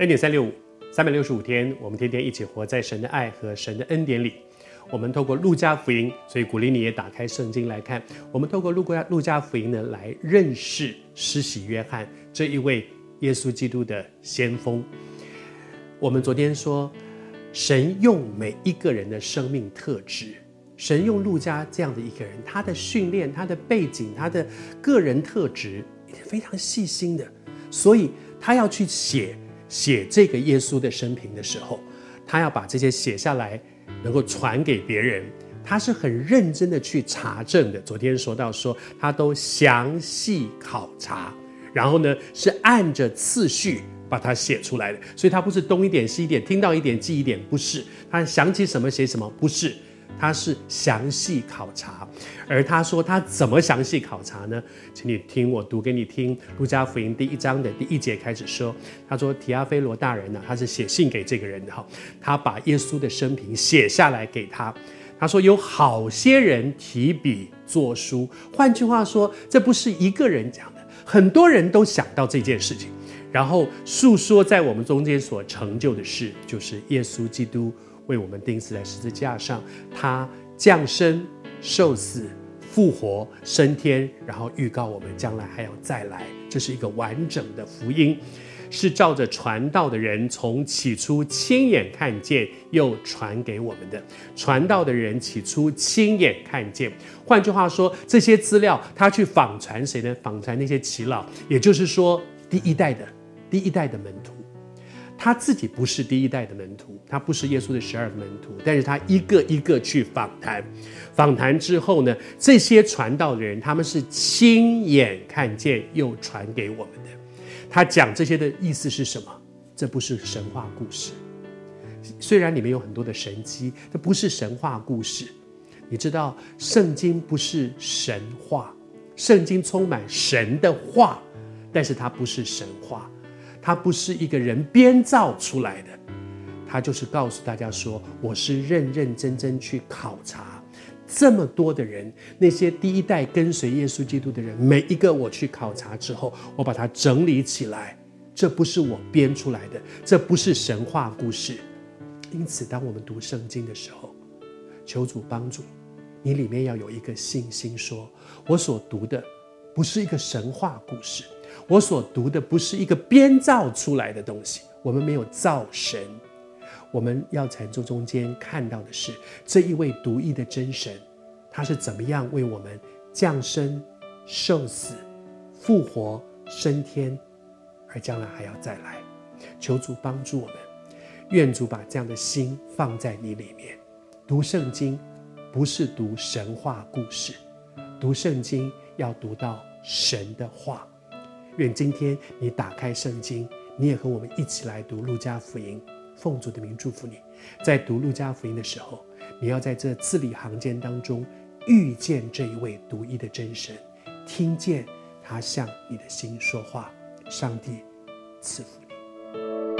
恩典三六五，三百六十五天，我们天天一起活在神的爱和神的恩典里。我们透过路加福音，所以鼓励你也打开圣经来看。我们透过路加路加福音呢，来认识施洗约翰这一位耶稣基督的先锋。我们昨天说，神用每一个人的生命特质，神用路加这样的一个人，他的训练、他的背景、他的个人特质，非常细心的，所以他要去写。写这个耶稣的生平的时候，他要把这些写下来，能够传给别人。他是很认真的去查证的。昨天说到说，他都详细考察，然后呢是按着次序把它写出来的。所以他不是东一点西一点，听到一点记一点，不是。他想起什么写什么，不是。他是详细考察，而他说他怎么详细考察呢？请你听我读给你听，《路加福音》第一章的第一节开始说，他说提阿非罗大人呢、他是写信给这个人的哈，他把耶稣的生平写下来给他。他说有好些人提笔作书，换句话说，这不是一个人讲的，很多人都想到这件事情，然后述说在我们中间所成就的事，就是耶稣基督。为我们钉死在十字架上，他降生、受死、复活、升天，然后预告我们将来还要再来。这是一个完整的福音，是照着传道的人从起初亲眼看见，又传给我们的。传道的人起初亲眼看见，换句话说，这些资料他去访传谁呢？访传那些耆老，也就是说，第一代的第一代的门徒。他自己不是第一代的门徒，他不是耶稣的十二门徒，但是他一个一个去访谈，访谈之后呢，这些传道的人他们是亲眼看见又传给我们的。他讲这些的意思是什么？这不是神话故事，虽然里面有很多的神迹，这不是神话故事。你知道，圣经不是神话，圣经充满神的话，但是它不是神话。它不是一个人编造出来的，他就是告诉大家说，我是认认真真去考察这么多的人，那些第一代跟随耶稣基督的人，每一个我去考察之后，我把它整理起来，这不是我编出来的，这不是神话故事。因此，当我们读圣经的时候，求主帮助你，里面要有一个信心，说我所读的不是一个神话故事。我所读的不是一个编造出来的东西，我们没有造神，我们要在这中间看到的是这一位独一的真神，他是怎么样为我们降生、受死、复活、升天，而将来还要再来。求主帮助我们，愿主把这样的心放在你里面。读圣经不是读神话故事，读圣经要读到神的话。愿今天你打开圣经，你也和我们一起来读路加福音。奉主的名祝福你，在读路加福音的时候，你要在这字里行间当中遇见这一位独一的真神，听见他向你的心说话。上帝赐福你。